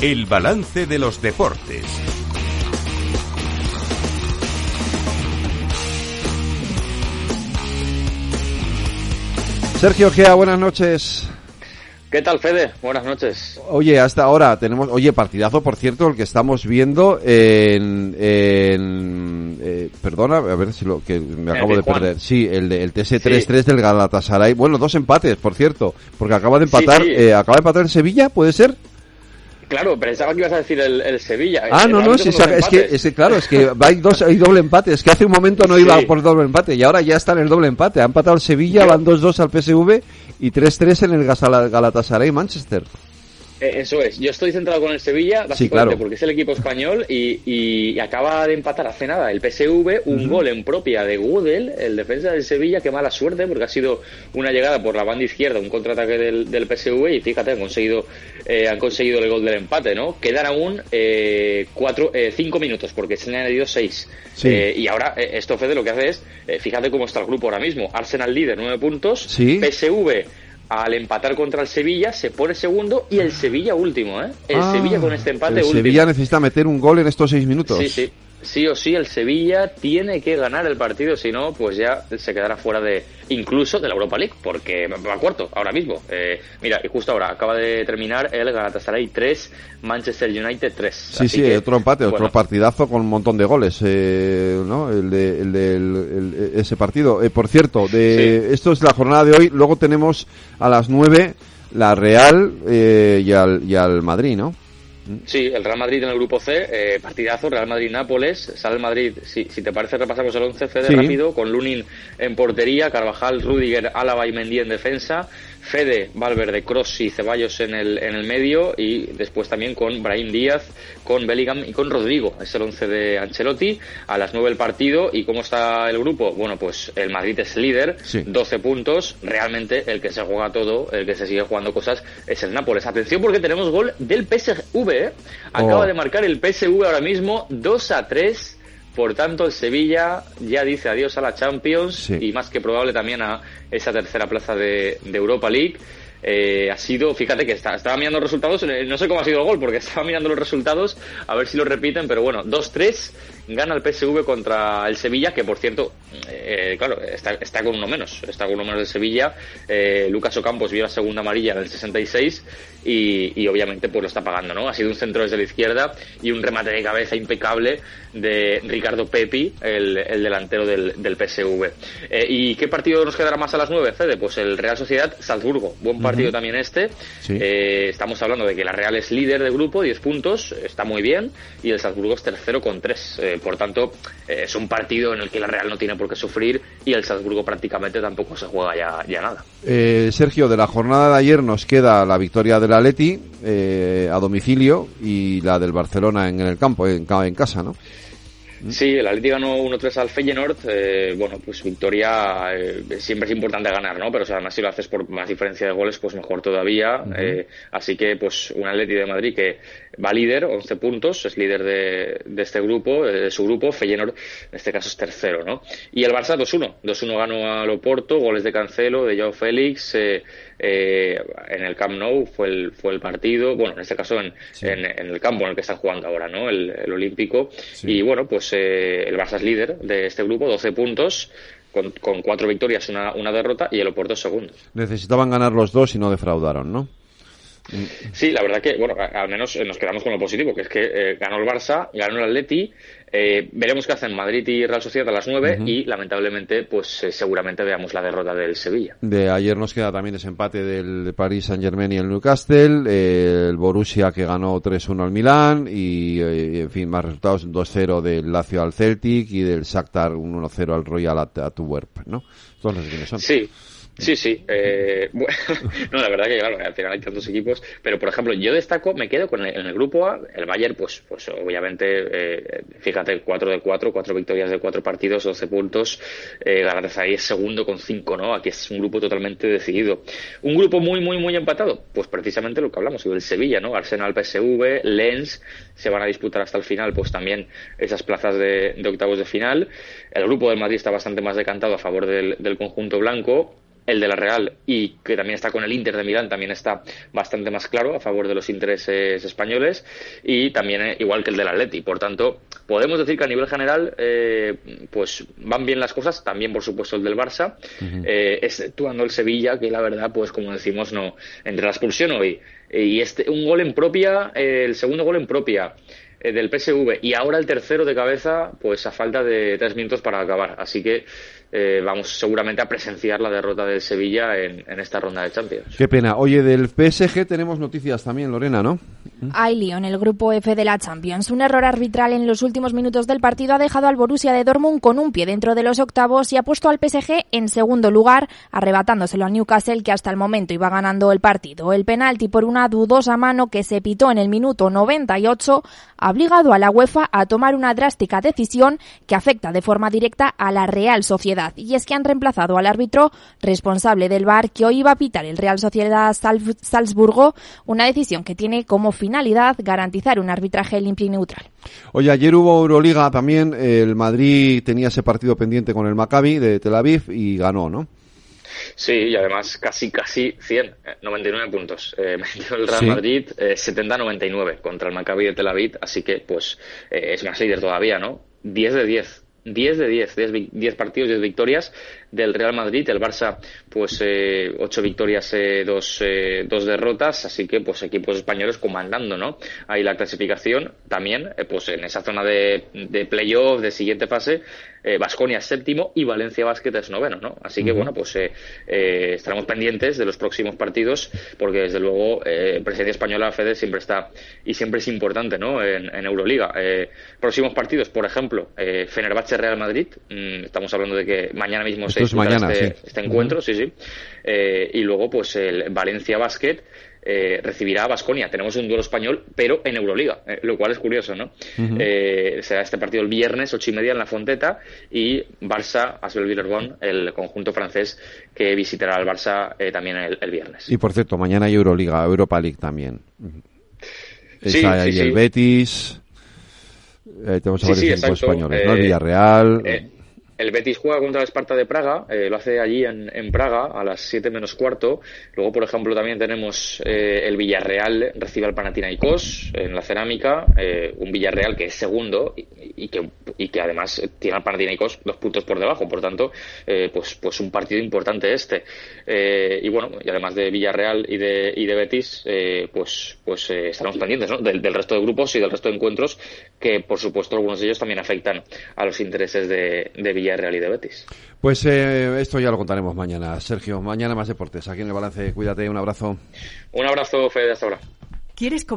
El balance de los deportes. Sergio Gea, buenas noches. ¿Qué tal, Fede? Buenas noches. Oye, hasta ahora tenemos, oye, partidazo, por cierto, el que estamos viendo en, en eh, perdona, a ver si lo que me acabo de perder. Sí, el, de, el TS3-3 del Galatasaray. Bueno, dos empates, por cierto, porque acaba de empatar, Eh, acaba de empatar en Sevilla, ¿puede ser? Claro, pensaba que ibas a decir el, Sevilla. Ah, no, no, es, que, es claro, es que hay, dos, hay doble empate. Es que hace un momento no iba por doble empate y ahora ya está en el doble empate. Ha empatado el Sevilla, van 2-2 al PSV y 3-3 en el Galatasaray Manchester. Eh, eso es, yo estoy centrado con el Sevilla, básicamente porque es el equipo español y, acaba de empatar hace nada el PSV, un gol en propia de Gudel, el defensa del Sevilla, qué mala suerte porque ha sido una llegada por la banda izquierda, un contraataque del, del PSV y fíjate, han conseguido, eh, han conseguido el gol del empate, ¿no? Quedan aún eh, cuatro, eh, cinco minutos porque se han añadido seis. y ahora esto, Fede, lo que hace es, fíjate cómo está el grupo ahora mismo, Arsenal líder, nueve puntos, PSV al empatar contra el Sevilla se pone segundo y el Sevilla último, ¿eh? El ah, Sevilla con este empate el Sevilla necesita meter un gol en estos seis minutos. Sí, sí sí o sí el Sevilla tiene que ganar el partido, si no, pues ya se quedará fuera de incluso de la Europa League, porque va a cuarto ahora mismo. Eh, mira, y justo ahora acaba de terminar el Galatasaray 3, Manchester United 3. Sí, sí, otro empate, otro partidazo con un montón de goles, eh, ¿no? El de, el ese partido. Eh, por cierto, de esto es la jornada de hoy, luego tenemos a las 9 la Real y, al, y al Madrid, ¿no? Sí, el Real Madrid en el grupo C, eh, partidazo, Real Madrid-Nápoles, sale el Madrid, si, si te parece repasamos el 11 Fede rápido, con Lunin en portería, Carvajal, Rudiger, Álava y Mendy en defensa, Fede, Valverde, Cross y Ceballos en el, en el medio y después también con Brahim Díaz, con Bellingham y con Rodrigo. Es el 11 de Ancelotti. A las 9 el partido. ¿Y cómo está el grupo? Bueno, pues el Madrid es líder, 12 puntos. Realmente el que se juega todo, el que se sigue jugando cosas, es el Nápoles. Atención porque tenemos gol del PSV. ¿eh? Acaba oh. de marcar el PSV ahora mismo 2 a 3 por tanto, el Sevilla ya dice adiós a la Champions y más que probable también a esa tercera plaza de, Europa League. Eh, ha sido, fíjate que estaba mirando los resultados, eh, no sé cómo ha sido el gol, porque estaba mirando los resultados, a ver si lo repiten, pero bueno, 2-3 gana el PSV contra el Sevilla, que por cierto, eh, claro, está, está, con uno menos, está con uno menos de Sevilla. Eh, Lucas Ocampos vio la segunda amarilla en el 66 y, y, obviamente pues lo está pagando, ¿no? Ha sido un centro desde la izquierda y un remate de cabeza impecable de Ricardo Pepi, el, delantero del, del PSV. Eh, ¿Y qué partido nos quedará más a las 9, Fede? Pues el Real Sociedad Salzburgo. Buen partido también este. estamos hablando de que la Real es líder de grupo, 10 puntos, está muy bien, y el Salzburgo es tercero con 3 por tanto, eh, es un partido en el que la Real no tiene por qué sufrir y el Salzburgo prácticamente tampoco se juega ya, ya nada. Eh, Sergio, de la jornada de ayer nos queda la victoria del Atleti eh, a domicilio y la del Barcelona en, el campo, en, en casa, ¿no? Sí, el Atleti ganó 1-3 al Feyenoord. Eh, bueno, pues victoria eh, siempre es importante ganar, ¿no? Pero además si lo haces por más diferencia de goles, pues mejor todavía. eh, así que, pues, un Atleti de Madrid que va líder, 11 puntos, es líder de, de este grupo, de su grupo. Feyenoord, en este caso, es tercero, ¿no? Y el Barça 2-1. 2-1 ganó a Loporto, goles de Cancelo, de Joao Félix. Eh, en el Camp Nou fue el, fue el partido, bueno, en este caso en, en, el campo en el que están jugando ahora, ¿no? El, el Olímpico. Y bueno, pues eh, el Barça es líder de este grupo, 12 puntos. Con, con cuatro victorias, una, una derrota y el Oporto segundo. Necesitaban ganar los dos y no defraudaron, ¿no? Sí, la verdad que, bueno, al menos nos quedamos con lo positivo, que es que eh, ganó el Barça, ganó el Atleti, eh, veremos qué hacen Madrid y Real Sociedad a las 9 y lamentablemente pues eh, seguramente veamos la derrota del Sevilla. De ayer nos queda también ese empate del Paris Saint Germain y el Newcastle, eh, el Borussia que ganó 3-1 al Milán y en fin más resultados 2-0 del Lazio al Celtic y del Shakhtar 1-0 al Royal Antwerp, ¿no? Todos los que son. Sí. Sí, sí. Eh, bueno, no, la verdad que claro, al final hay tantos equipos, pero por ejemplo, yo destaco, me quedo con el, en el grupo A, el Bayern, pues, pues obviamente, eh, fíjate, 4 de 4, 4 victorias de 4 partidos, 12 puntos, eh, ahí es segundo con 5, ¿no? Aquí es un grupo totalmente decidido. Un grupo muy, muy, muy empatado, pues precisamente lo que hablamos, el Sevilla, ¿no? Arsenal, PSV, Lens, se van a disputar hasta el final, pues también esas plazas de, octavos de final. El grupo del Madrid está bastante más decantado a favor del conjunto blanco el de la Real y que también está con el Inter de Milán también está bastante más claro a favor de los intereses españoles y también eh, igual que el del Atleti. Por tanto, podemos decir que a nivel general eh, pues van bien las cosas, también por supuesto el del Barça, eh, exceptuando el Sevilla que la verdad pues como decimos no entre la expulsión hoy y este un gol en propia, el segundo gol en propia del PSV y ahora el tercero de cabeza, pues a falta de tres minutos para acabar. Así que eh, vamos seguramente a presenciar la derrota del Sevilla en, esta ronda de Champions. Qué pena. Oye, del PSG tenemos noticias también, Lorena, ¿no? Hay lío en el grupo F de la Champions. Un error arbitral en los últimos minutos del partido ha dejado al Borussia de Dortmund con un pie dentro de los octavos y ha puesto al PSG en segundo lugar, arrebatándoselo a Newcastle que hasta el momento iba ganando el partido. El penalti por una dudosa mano que se pitó en el minuto 98 ha obligado a la UEFA a tomar una drástica decisión que afecta de forma directa a la Real Sociedad y es que han reemplazado al árbitro responsable del VAR que hoy iba a pitar el Real Sociedad Salzburgo, una decisión que tiene como finalidad garantizar un arbitraje limpio y neutral. Oye, ayer hubo Euroliga también, el Madrid tenía ese partido pendiente con el Maccabi de Tel Aviv y ganó, ¿no? Sí, y además casi, casi 100, 99 eh, puntos. Eh, metió el Real Madrid eh, 70-99 contra el Maccabi de Tel Aviv, así que pues eh, es más líder todavía, ¿no? 10 de 10 10 de 10, 10, partidos, 10 victorias del Real Madrid. El Barça, pues eh, 8 victorias, eh, 2, eh, dos derrotas. Así que, pues equipos españoles comandando, ¿no? Ahí la clasificación también, eh, pues en esa zona de, de playoff, de siguiente fase, Vasconia séptimo y Valencia Basket es noveno, ¿no? Así que, bueno, pues estaremos pendientes de los próximos partidos porque, desde luego, eh, Presidencia Española, Fede, siempre está y siempre es importante, ¿no? En, en Euroliga. próximos partidos, por ejemplo, Fenerbahce Real Madrid. Mm, estamos hablando de que mañana mismo se mañana, este, este, encuentro, sí, sí. Eh, y luego, pues el Valencia Basket eh, recibirá a Basconia. Tenemos un duelo español, pero en Euroliga, eh, lo cual es curioso, ¿no? será este partido el viernes, ocho y media en la Fonteta, y Barça, Asbel Villerbon, el conjunto francés que visitará al Barça también el, viernes. Y por cierto, mañana hay Euroliga, Europa League también. Sí, ahí el Betis. Tenemos a varios equipos españoles, ¿no? El Villarreal. El Betis juega contra el Esparta de Praga, eh, lo hace allí en, en, Praga a las 7 menos cuarto. Luego, por ejemplo, también tenemos eh, el Villarreal recibe al Panathinaikos en la cerámica, eh, un Villarreal que es segundo y, que, y que además tiene al Panathinaikos dos puntos por debajo. Por tanto, pues, pues un partido importante este. Y bueno, y además de Villarreal y de, y de Betis, pues, pues estaremos pendientes ¿no? del, del resto de grupos y del resto de encuentros que, por supuesto, algunos de ellos también afectan a los intereses de, de Villarreal Real y de Betis. Pues eh, esto ya lo contaremos mañana. Sergio, mañana más deportes. Aquí en el balance, cuídate, un abrazo. Un abrazo, Fede, hasta ahora. ¿Quieres cobrar?